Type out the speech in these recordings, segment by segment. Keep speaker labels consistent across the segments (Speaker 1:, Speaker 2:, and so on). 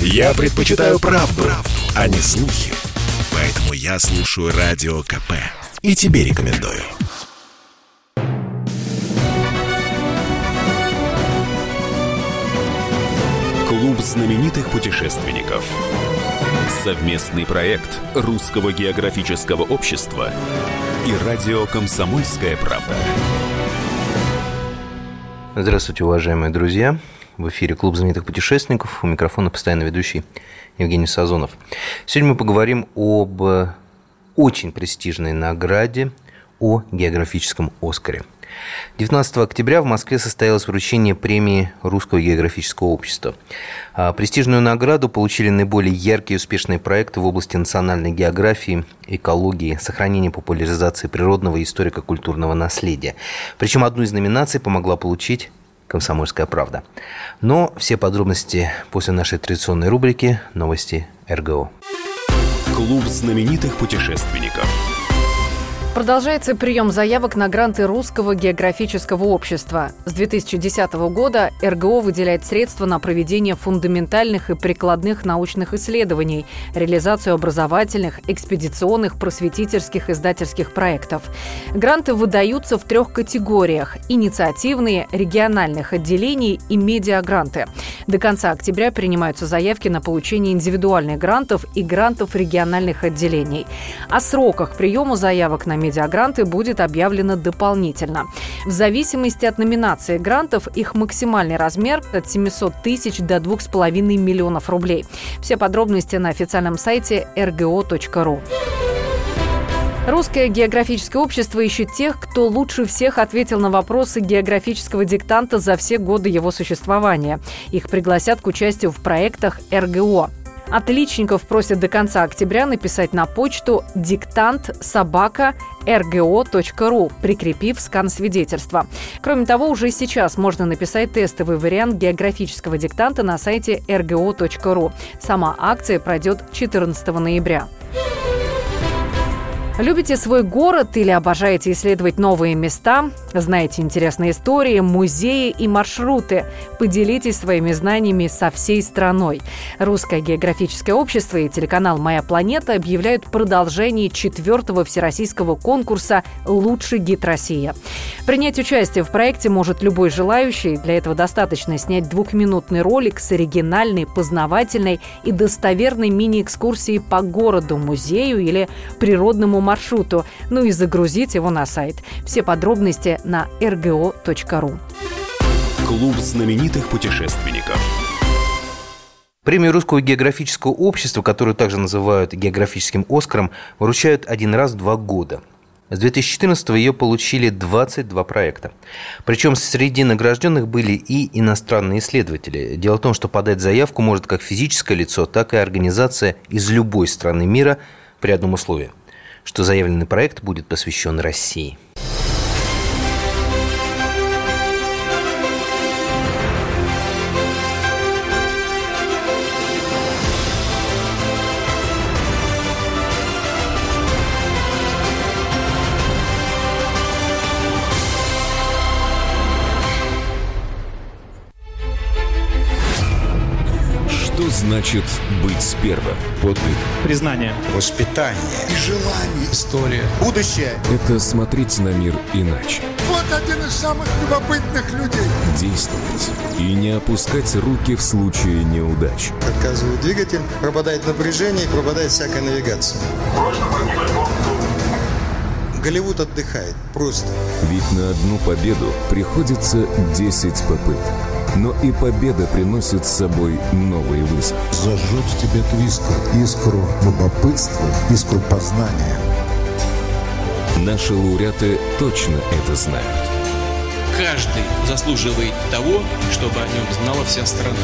Speaker 1: Я предпочитаю правду, правду, а не слухи. Поэтому я слушаю Радио КП. И тебе рекомендую.
Speaker 2: Клуб знаменитых путешественников. Совместный проект Русского географического общества и радио «Комсомольская правда».
Speaker 3: Здравствуйте, уважаемые друзья. В эфире Клуб знаменитых путешественников. У микрофона постоянно ведущий Евгений Сазонов. Сегодня мы поговорим об очень престижной награде, о географическом «Оскаре». 19 октября в Москве состоялось вручение премии Русского географического общества. А, престижную награду получили наиболее яркие и успешные проекты в области национальной географии, экологии, сохранения популяризации природного и историко-культурного наследия. Причем одну из номинаций помогла получить «Комсомольская правда». Но все подробности после нашей традиционной рубрики «Новости РГО».
Speaker 2: Клуб знаменитых путешественников.
Speaker 4: Продолжается прием заявок на гранты Русского географического общества. С 2010 года РГО выделяет средства на проведение фундаментальных и прикладных научных исследований, реализацию образовательных, экспедиционных, просветительских, издательских проектов. Гранты выдаются в трех категориях – инициативные, региональных отделений и медиагранты. До конца октября принимаются заявки на получение индивидуальных грантов и грантов региональных отделений. О сроках приема заявок на медиагранты будет объявлено дополнительно. В зависимости от номинации грантов их максимальный размер от 700 тысяч до 2,5 миллионов рублей. Все подробности на официальном сайте rgo.ru. Русское географическое общество ищет тех, кто лучше всех ответил на вопросы географического диктанта за все годы его существования. Их пригласят к участию в проектах РГО. Отличников просят до конца октября написать на почту диктант собака rgo.ru, прикрепив скан свидетельства. Кроме того, уже сейчас можно написать тестовый вариант географического диктанта на сайте rgo.ru. Сама акция пройдет 14 ноября. Любите свой город или обожаете исследовать новые места? Знаете интересные истории, музеи и маршруты? Поделитесь своими знаниями со всей страной. Русское географическое общество и телеканал «Моя планета» объявляют продолжение четвертого всероссийского конкурса «Лучший гид России». Принять участие в проекте может любой желающий. Для этого достаточно снять двухминутный ролик с оригинальной, познавательной и достоверной мини-экскурсией по городу, музею или природному маршруту, ну и загрузить его на сайт. Все подробности на rgo.ru.
Speaker 2: Клуб знаменитых путешественников.
Speaker 3: Премию Русского географического общества, которую также называют географическим Оскаром, вручают один раз в два года. С 2014 ее получили 22 проекта. Причем среди награжденных были и иностранные исследователи. Дело в том, что подать заявку может как физическое лицо, так и организация из любой страны мира при одном условии – что заявленный проект будет посвящен России.
Speaker 2: Значит быть первым?
Speaker 5: Подвиг.
Speaker 6: Признание.
Speaker 7: Воспитание.
Speaker 8: И желание.
Speaker 5: История.
Speaker 7: Будущее.
Speaker 2: Это смотреть на мир иначе.
Speaker 8: Вот один из самых любопытных людей.
Speaker 2: Действовать. И не опускать руки в случае неудач.
Speaker 7: Отказывает двигатель, пропадает напряжение и пропадает всякая навигация. Голливуд отдыхает. Просто.
Speaker 2: Ведь на одну победу приходится 10 попыток. Но и победа приносит с собой новый вызов.
Speaker 8: Зажжет в тебе эту искру. Искру любопытства, искру познания.
Speaker 2: Наши лауреаты точно это знают.
Speaker 9: Каждый заслуживает того, чтобы о нем знала вся страна.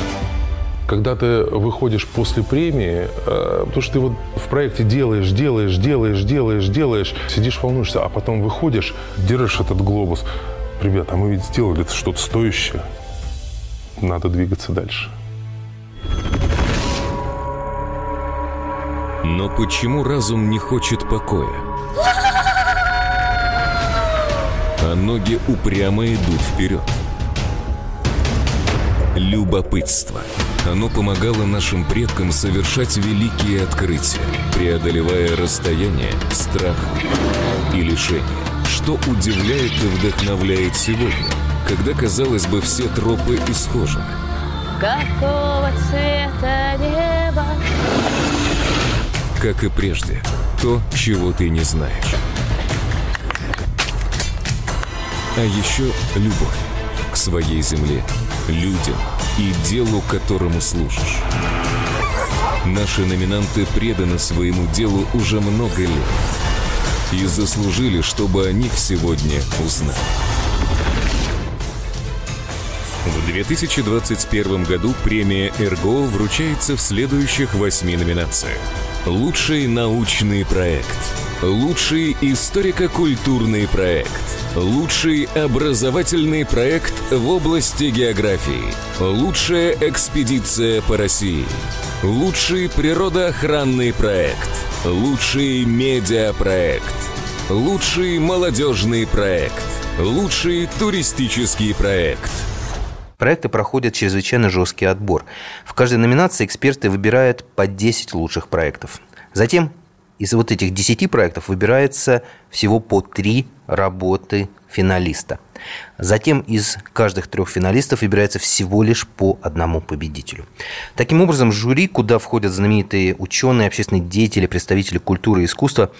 Speaker 5: Когда ты выходишь после премии, э, потому что ты вот в проекте делаешь, делаешь, делаешь, делаешь, делаешь, сидишь, волнуешься, а потом выходишь, держишь этот глобус. Ребята, а мы ведь сделали что-то стоящее. Надо двигаться дальше.
Speaker 2: Но почему разум не хочет покоя? А ноги упрямо идут вперед. Любопытство – Оно помогало нашим предкам совершать великие открытия, преодолевая расстояние, страх и лишение. Что удивляет и вдохновляет сегодня, когда, казалось бы, все тропы исхожены.
Speaker 6: Какого цвета небо?
Speaker 2: Как и прежде, то, чего ты не знаешь. А еще любовь к своей земле, людям и делу, которому служишь. Наши номинанты преданы своему делу уже много лет и заслужили, чтобы о них сегодня узнали. В 2021 году премия «Эрго» вручается в следующих восьми номинациях. Лучший научный проект. Лучший историко-культурный проект. Лучший образовательный проект в области географии. Лучшая экспедиция по России. Лучший природоохранный проект. Лучший медиапроект. Лучший молодежный проект. Лучший туристический проект.
Speaker 3: Проекты проходят чрезвычайно жесткий отбор. В каждой номинации эксперты выбирают по 10 лучших проектов. Затем из вот этих 10 проектов выбирается всего по 3 работы финалиста. Затем из каждых трех финалистов выбирается всего лишь по одному победителю. Таким образом, жюри, куда входят знаменитые ученые, общественные деятели, представители культуры и искусства,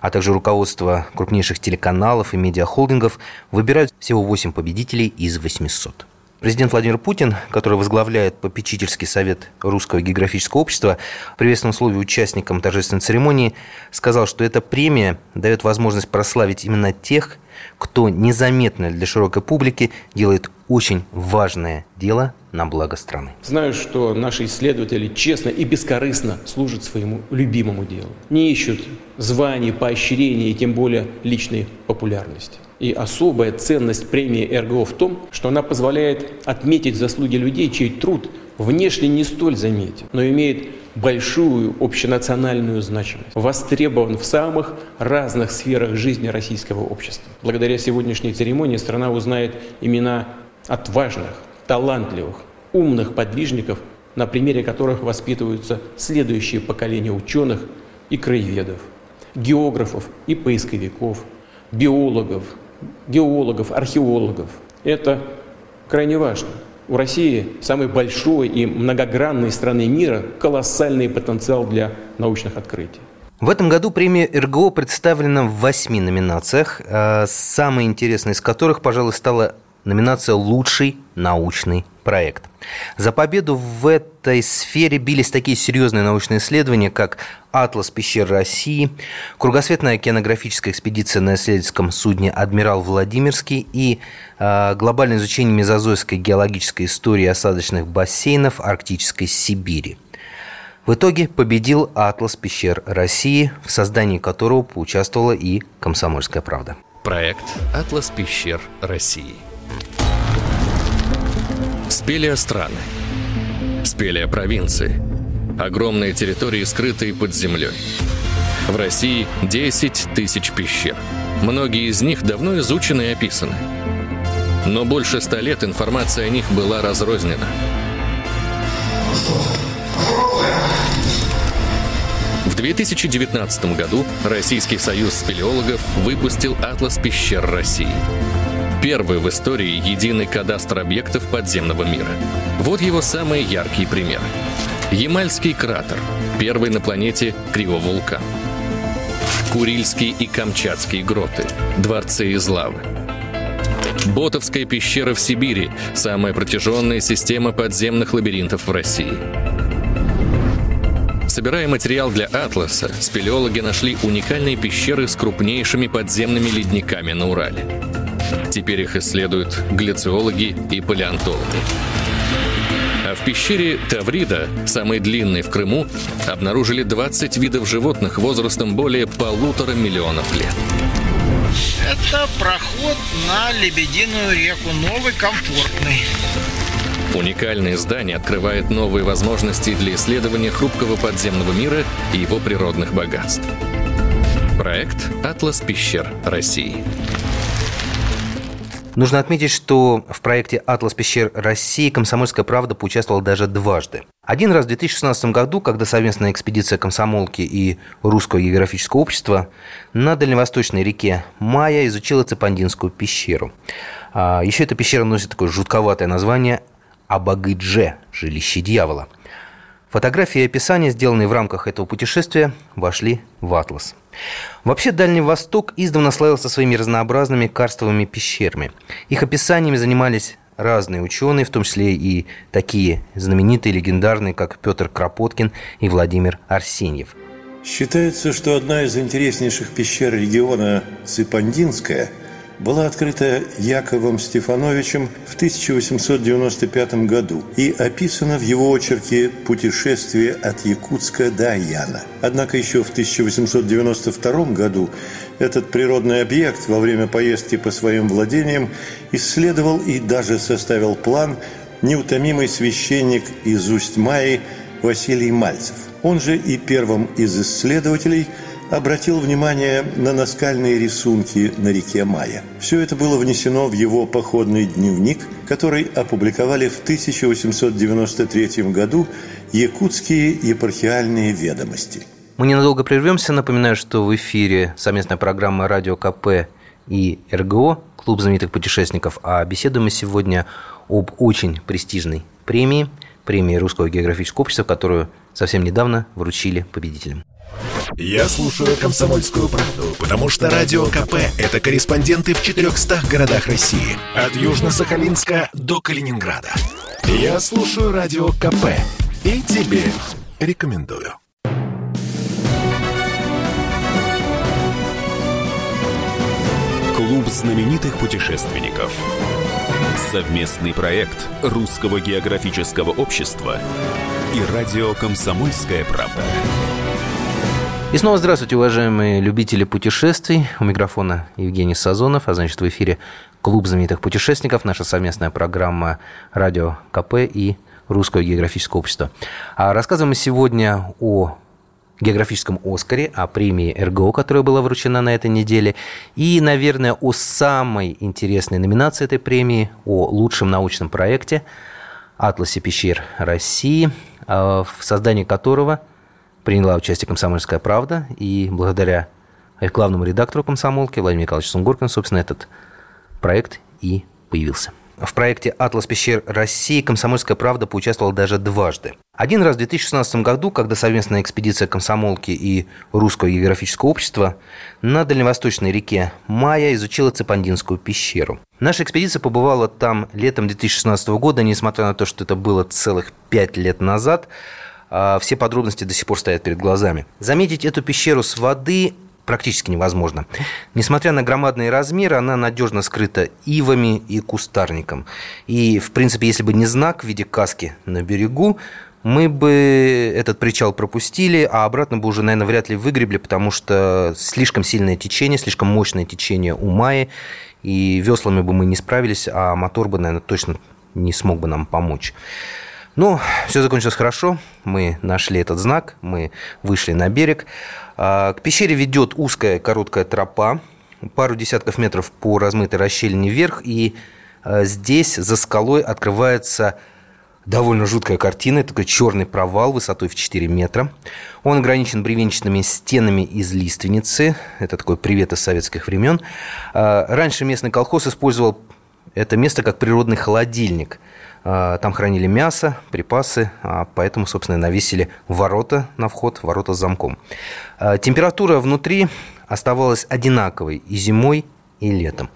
Speaker 3: а также руководство крупнейших телеканалов и медиахолдингов, выбирают всего 8 победителей из 800. Президент Владимир Путин, который возглавляет попечительский совет Русского географического общества, в приветственном слове участникам торжественной церемонии сказал, что эта премия дает возможность прославить именно тех, кто незаметно для широкой публики делает очень важное дело на благо страны.
Speaker 9: Знаю, что наши исследователи честно и бескорыстно служат своему любимому делу. Не ищут званий, поощрений и тем более личной популярности. И особая ценность премии РГО в том, что она позволяет отметить заслуги людей, чей труд внешне не столь заметен, но имеет большую общенациональную значимость, востребован в самых разных сферах жизни российского общества. Благодаря сегодняшней церемонии страна узнает имена отважных, талантливых, умных подвижников, на примере которых воспитываются следующие поколения ученых и краеведов, географов и поисковиков, биологов, геологов, археологов. Это крайне важно. У России самой большой и многогранной страны мира колоссальный потенциал для научных открытий.
Speaker 3: В этом году премия РГО представлена в восьми номинациях, а самой интересной из которых, пожалуй, стала номинация «Лучший научный проект». За победу в этой сфере бились такие серьезные научные исследования, как «Атлас пещер России», кругосветная океанографическая экспедиция на исследовательском судне «Адмирал Владимирский» и э, глобальное изучение мезозойской геологической истории осадочных бассейнов Арктической Сибири. В итоге победил «Атлас пещер России», в создании которого поучаствовала и «Комсомольская правда».
Speaker 10: Проект «Атлас пещер России». Спелия страны. Спелия провинции. Огромные территории, скрытые под землей. В России 10 тысяч пещер. Многие из них давно изучены и описаны. Но больше ста лет информация о них была разрознена. В 2019 году Российский союз спелеологов выпустил «Атлас пещер России». Первый в истории единый кадастр объектов подземного мира. Вот его самые яркие примеры. Ямальский кратер, первый на планете кривовулкан. Курильские и Камчатские гроты, дворцы из лавы. Ботовская пещера в Сибири – самая протяженная система подземных лабиринтов в России. Собирая материал для «Атласа», спелеологи нашли уникальные пещеры с крупнейшими подземными ледниками на Урале. Теперь их исследуют глициологи и палеонтологи. А в пещере Таврида, самой длинной в Крыму, обнаружили 20 видов животных возрастом более полутора миллионов лет.
Speaker 11: Это проход на Лебединую реку, новый, комфортный.
Speaker 10: Уникальное здание открывает новые возможности для исследования хрупкого подземного мира и его природных богатств. Проект «Атлас пещер России».
Speaker 3: Нужно отметить, что в проекте «Атлас пещер России» «Комсомольская правда» поучаствовала даже дважды. Один раз в 2016 году, когда совместная экспедиция комсомолки и Русского географического общества на дальневосточной реке Майя изучила Цепандинскую пещеру. А еще эта пещера носит такое жутковатое название Абагыдже – жилище дьявола. Фотографии и описания, сделанные в рамках этого путешествия, вошли в «Атлас». Вообще Дальний Восток издавна славился своими разнообразными карстовыми пещерами. Их описаниями занимались разные ученые, в том числе и такие знаменитые, легендарные, как Петр Кропоткин и Владимир Арсеньев.
Speaker 12: Считается, что одна из интереснейших пещер региона Ципандинская – была открыта Яковом Стефановичем в 1895 году и описана в его очерке «Путешествие от Якутска до Аяна». Однако еще в 1892 году этот природный объект во время поездки по своим владениям исследовал и даже составил план неутомимый священник из Усть-Майи Василий Мальцев. Он же и первым из исследователей – обратил внимание на наскальные рисунки на реке Майя. Все это было внесено в его походный дневник, который опубликовали в 1893 году «Якутские епархиальные ведомости».
Speaker 3: Мы ненадолго прервемся. Напоминаю, что в эфире совместная программа «Радио КП» и РГО, Клуб знаменитых путешественников. А беседуем мы сегодня об очень престижной премии, премии Русского географического общества, которую совсем недавно вручили победителям.
Speaker 1: Я слушаю «Комсомольскую правду», потому что «Радио КП» — это корреспонденты в 400 городах России. От Южно-Сахалинска до Калининграда. Я слушаю «Радио КП» и тебе рекомендую.
Speaker 13: Клуб знаменитых путешественников. Совместный проект Русского географического общества и радио «Комсомольская правда».
Speaker 3: И снова здравствуйте, уважаемые любители путешествий. У микрофона Евгений Сазонов, а значит в эфире Клуб знаменитых путешественников, наша совместная программа «Радио КП» и Русского географического общества. А рассказываем мы сегодня о географическом Оскаре, о премии РГО, которая была вручена на этой неделе, и, наверное, о самой интересной номинации этой премии, о лучшем научном проекте «Атласе пещер России», а, в создании которого – приняла участие «Комсомольская правда», и благодаря главному редактору «Комсомолки» Владимиру Николаевичу Сунгоркину, собственно, этот проект и появился. В проекте «Атлас пещер России» «Комсомольская правда» поучаствовала даже дважды. Один раз в 2016 году, когда совместная экспедиция комсомолки и Русского географического общества на дальневосточной реке Майя изучила Цепандинскую пещеру. Наша экспедиция побывала там летом 2016 года, несмотря на то, что это было целых пять лет назад – все подробности до сих пор стоят перед глазами. Заметить эту пещеру с воды практически невозможно. Несмотря на громадные размеры, она надежно скрыта ивами и кустарником. И, в принципе, если бы не знак в виде каски на берегу, мы бы этот причал пропустили, а обратно бы уже, наверное, вряд ли выгребли, потому что слишком сильное течение, слишком мощное течение у Майи, и веслами бы мы не справились, а мотор бы, наверное, точно не смог бы нам помочь. Ну, все закончилось хорошо. Мы нашли этот знак, мы вышли на берег. А, к пещере ведет узкая короткая тропа, пару десятков метров по размытой расщелине вверх, и а, здесь за скалой открывается довольно жуткая картина. Это такой черный провал высотой в 4 метра. Он ограничен бревенчатыми стенами из лиственницы. Это такой привет из советских времен. А, раньше местный колхоз использовал это место как природный холодильник – там хранили мясо, припасы, а поэтому, собственно, навесили ворота на вход, ворота с замком. А, температура внутри оставалась одинаковой и зимой, и летом.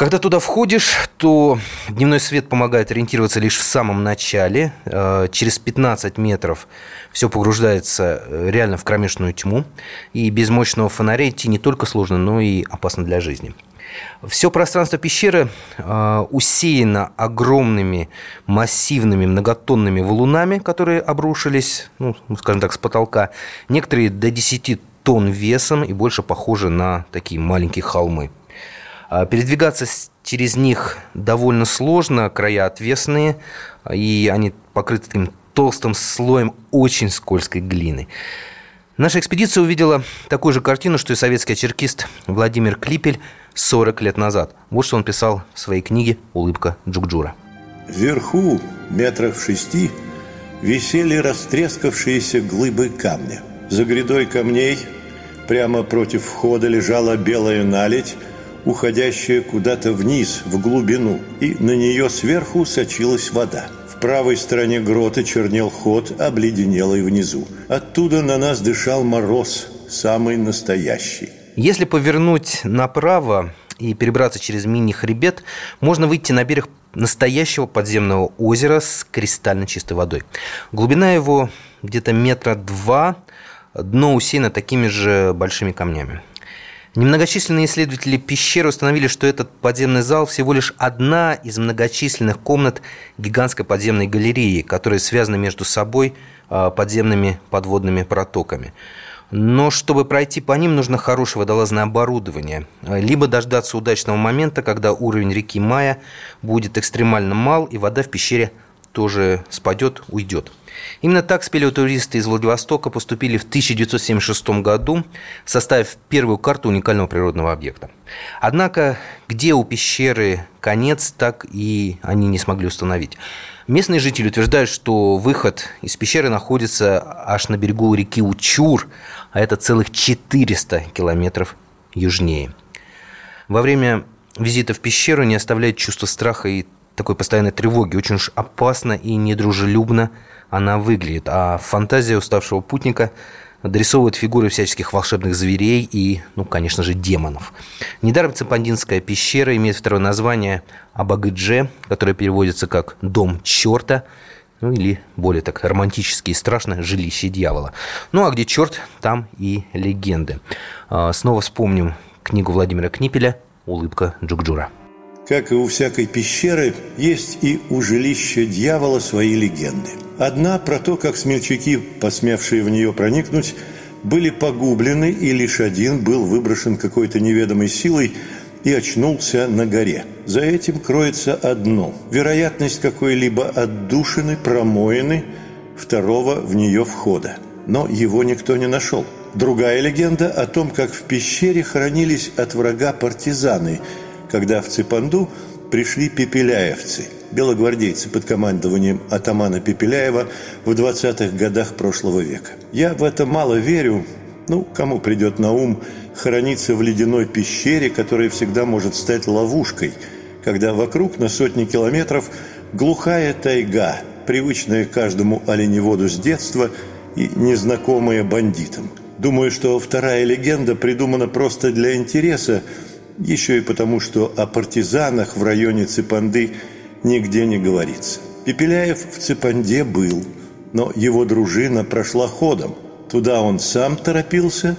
Speaker 3: Когда туда входишь, то дневной свет помогает ориентироваться лишь в самом начале. Через 15 метров все погружается э, реально в кромешную тьму. И без мощного фонаря идти не только сложно, но и опасно для жизни. Все пространство пещеры э, усеяно огромными массивными многотонными валунами, которые обрушились, ну, скажем так, с потолка. Некоторые до 10 тонн весом и больше похожи на такие маленькие холмы. А передвигаться через них довольно сложно, края отвесные, и они покрыты таким толстым слоем очень скользкой глины. Наша экспедиция увидела такую же картину, что и советский очеркист Владимир Клипель 40 лет назад. Вот что он писал в своей книге «Улыбка Джукджура».
Speaker 12: Вверху, метрах в шести, висели растрескавшиеся глыбы камня. За грядой камней прямо против входа лежала белая наледь, уходящая куда-то вниз, в глубину, и на нее сверху сочилась вода – правой стороне грота чернел ход, обледенелый внизу. Оттуда на нас дышал мороз, самый настоящий.
Speaker 3: Если повернуть направо и перебраться через мини-хребет, можно выйти на берег настоящего подземного озера с кристально чистой водой. Глубина его где-то метра два, дно усеяно такими же большими камнями. Немногочисленные исследователи пещеры установили, что этот подземный зал всего лишь одна из многочисленных комнат гигантской подземной галереи, которые связаны между собой а, подземными подводными протоками. Но чтобы пройти по ним, нужно хорошее водолазное оборудование. Либо дождаться удачного момента, когда уровень реки Мая будет экстремально мал, и вода в пещере тоже спадет, уйдет. Именно так спелеотуристы из Владивостока поступили в 1976 году, составив первую карту уникального природного объекта. Однако, где у пещеры конец, так и они не смогли установить. Местные жители утверждают, что выход из пещеры находится аж на берегу реки Учур, а это целых 400 километров южнее. Во время визита в пещеру не оставляет чувство страха и такой постоянной тревоги. Очень уж опасно и недружелюбно она выглядит. А фантазия уставшего путника адресовывает фигуры всяческих волшебных зверей и, ну, конечно же, демонов. Недаром Цепандинская пещера имеет второе название Абагыдже, которое переводится как «дом черта», ну или более так романтически и страшно «жилище дьявола». Ну а где черт, там и легенды. А, снова вспомним книгу Владимира Книпеля «Улыбка Джукджура».
Speaker 12: Как и у всякой пещеры, есть и у жилища дьявола свои легенды. Одна про то, как смельчаки, посмевшие в нее проникнуть, были погублены, и лишь один был выброшен какой-то неведомой силой и очнулся на горе. За этим кроется одно – вероятность какой-либо отдушины, промоины, второго в нее входа. Но его никто не нашел. Другая легенда о том, как в пещере хранились от врага партизаны – когда в Ципанду пришли пепеляевцы, белогвардейцы под командованием атамана Пепеляева в 20-х годах прошлого века. Я в это мало верю, ну, кому придет на ум храниться в ледяной пещере, которая всегда может стать ловушкой, когда вокруг на сотни километров глухая тайга, привычная каждому оленеводу с детства и незнакомая бандитам. Думаю, что вторая легенда придумана просто для интереса, еще и потому, что о партизанах в районе Ципанды нигде не говорится. Пепеляев в Ципанде был, но его дружина прошла ходом. Туда он сам торопился,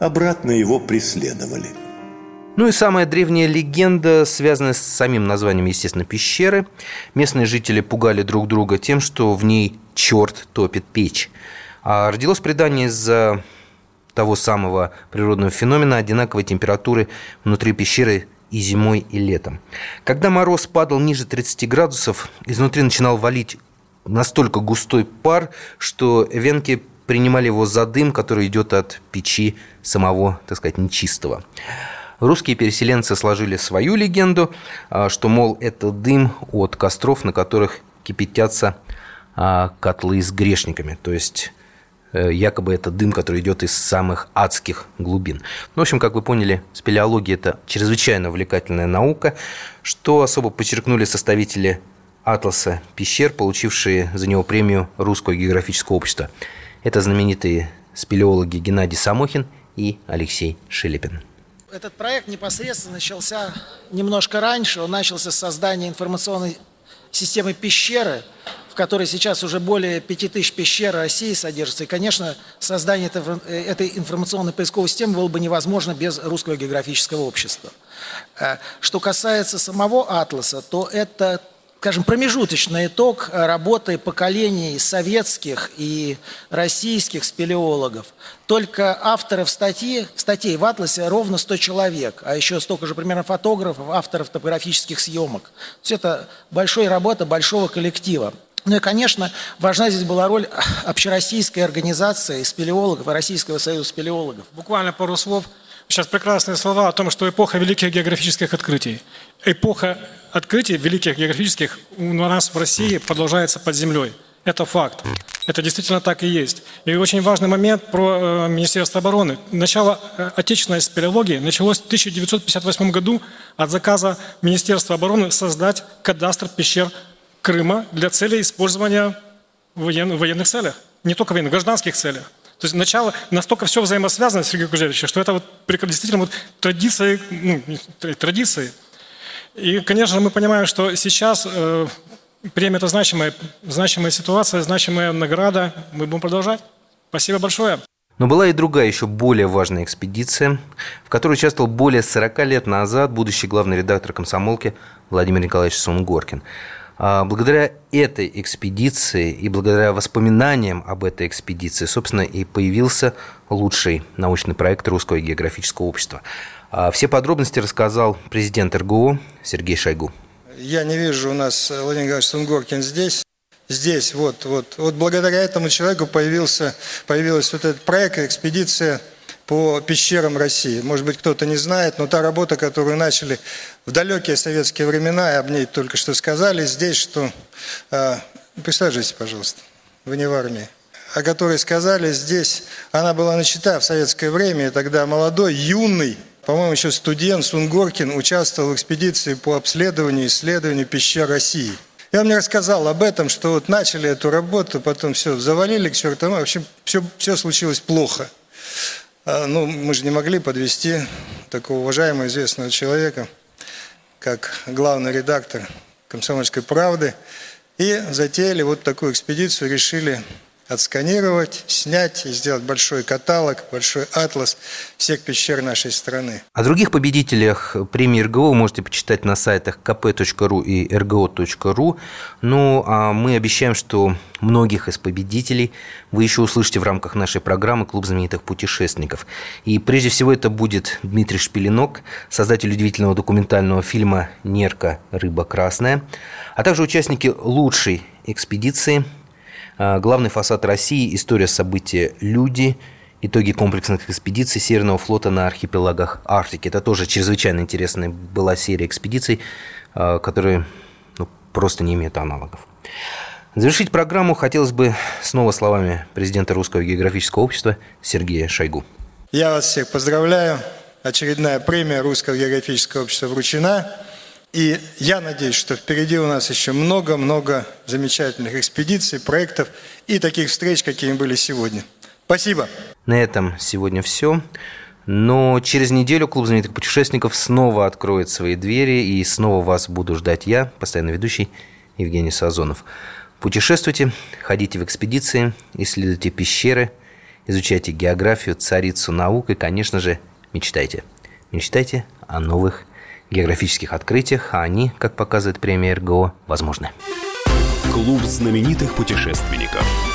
Speaker 12: обратно его преследовали.
Speaker 3: Ну и самая древняя легенда, связанная с самим названием, естественно, пещеры. Местные жители пугали друг друга тем, что в ней черт топит печь. А родилось предание из-за того самого природного феномена одинаковой температуры внутри пещеры и зимой, и летом. Когда мороз падал ниже 30 градусов, изнутри начинал валить настолько густой пар, что венки принимали его за дым, который идет от печи самого, так сказать, нечистого. Русские переселенцы сложили свою легенду, а, что, мол, это дым от костров, на которых кипятятся а, котлы с грешниками. То есть якобы это дым, который идет из самых адских глубин. Ну, в общем, как вы поняли, спелеология – это чрезвычайно увлекательная наука, что особо подчеркнули составители атласа пещер, получившие за него премию Русского географического общества. Это знаменитые спелеологи Геннадий Самохин и Алексей Шелепин.
Speaker 11: Этот проект непосредственно начался немножко раньше. Он начался с создания информационной системы пещеры – которой сейчас уже более 5000 пещер России содержится. И, конечно, создание этой информационной поисковой системы было бы невозможно без Русского географического общества. Э, что касается самого атласа, то это скажем, промежуточный итог работы поколений советских и российских спелеологов. Только авторов статьи, статей в «Атласе» ровно 100 человек, а еще столько же примерно фотографов, авторов топографических съемок. То есть это большая работа большого коллектива. Ну и, конечно, важна здесь была роль общероссийской организации спелеологов Российского союза спелеологов.
Speaker 14: Буквально пару слов. Сейчас прекрасные слова о том, что эпоха великих географических открытий. Эпоха открытий великих географических у нас в России продолжается под землей. Это факт. Это действительно так и есть. И очень важный момент про э, Министерство обороны. Начало э, отечественной спелеологии началось в 1958 году от заказа Министерства обороны создать кадастр пещер Крыма для целей использования в воен, военных целях. Не только военных, гражданских целях. То есть начало настолько все взаимосвязано, Сергей Кужевич, что это вот действительно вот традиции, ну, традиции. И, конечно, мы понимаем, что сейчас э, премия – это значимая, значимая ситуация, значимая награда. Мы будем продолжать. Спасибо большое.
Speaker 3: Но была и другая, еще более важная экспедиция, в которой участвовал более 40 лет назад будущий главный редактор комсомолки Владимир Николаевич Сунгоркин. А благодаря этой экспедиции и благодаря воспоминаниям об этой экспедиции, собственно, и появился лучший научный проект Русского географического общества. А все подробности рассказал президент РГО Сергей Шойгу.
Speaker 7: Я не вижу у нас Владимир Николаевич Сунгоркин здесь. Здесь, вот, вот. Вот благодаря этому человеку появился, появился вот этот проект, экспедиция по пещерам России. Может быть, кто-то не знает, но та работа, которую начали в далекие советские времена, и об ней только что сказали здесь, что... Э, присаживайтесь, пожалуйста, вы не в армии. О которой сказали здесь, она была начата в советское время, и тогда молодой, юный, по-моему, еще студент Сунгоркин участвовал в экспедиции по обследованию и исследованию пещер России. И он мне рассказал об этом, что вот начали эту работу, потом все завалили к черту, в общем, все, все случилось плохо. А, ну, мы же не могли подвести такого уважаемого известного человека, как главный редактор «Комсомольской правды». И затеяли вот такую экспедицию, решили отсканировать, снять и сделать большой каталог, большой атлас всех пещер нашей страны.
Speaker 3: О других победителях премии РГО вы можете почитать на сайтах kp.ru и rgo.ru. Ну, а мы обещаем, что многих из победителей вы еще услышите в рамках нашей программы «Клуб знаменитых путешественников». И прежде всего это будет Дмитрий Шпилинок, создатель удивительного документального фильма «Нерка. Рыба красная», а также участники лучшей экспедиции – главный фасад России, история события «Люди», итоги комплексных экспедиций Северного флота на архипелагах Арктики. Это тоже чрезвычайно интересная была серия экспедиций, а, которые ну, просто не имеют аналогов. Завершить программу хотелось бы снова словами президента Русского географического общества Сергея Шойгу.
Speaker 7: Я вас всех поздравляю. Очередная премия Русского географического общества вручена. И я надеюсь, что впереди у нас еще много-много замечательных экспедиций, проектов и таких встреч, какими были сегодня. Спасибо.
Speaker 3: На этом сегодня все. Но через неделю Клуб знаменитых путешественников снова откроет свои двери, и снова вас буду ждать я, постоянно ведущий Евгений Сазонов. Путешествуйте, ходите в экспедиции, исследуйте пещеры, изучайте географию, царицу наук и, конечно же, мечтайте. Мечтайте о новых географических открытиях, а они, как показывает премия РГО, возможны.
Speaker 13: Клуб знаменитых путешественников.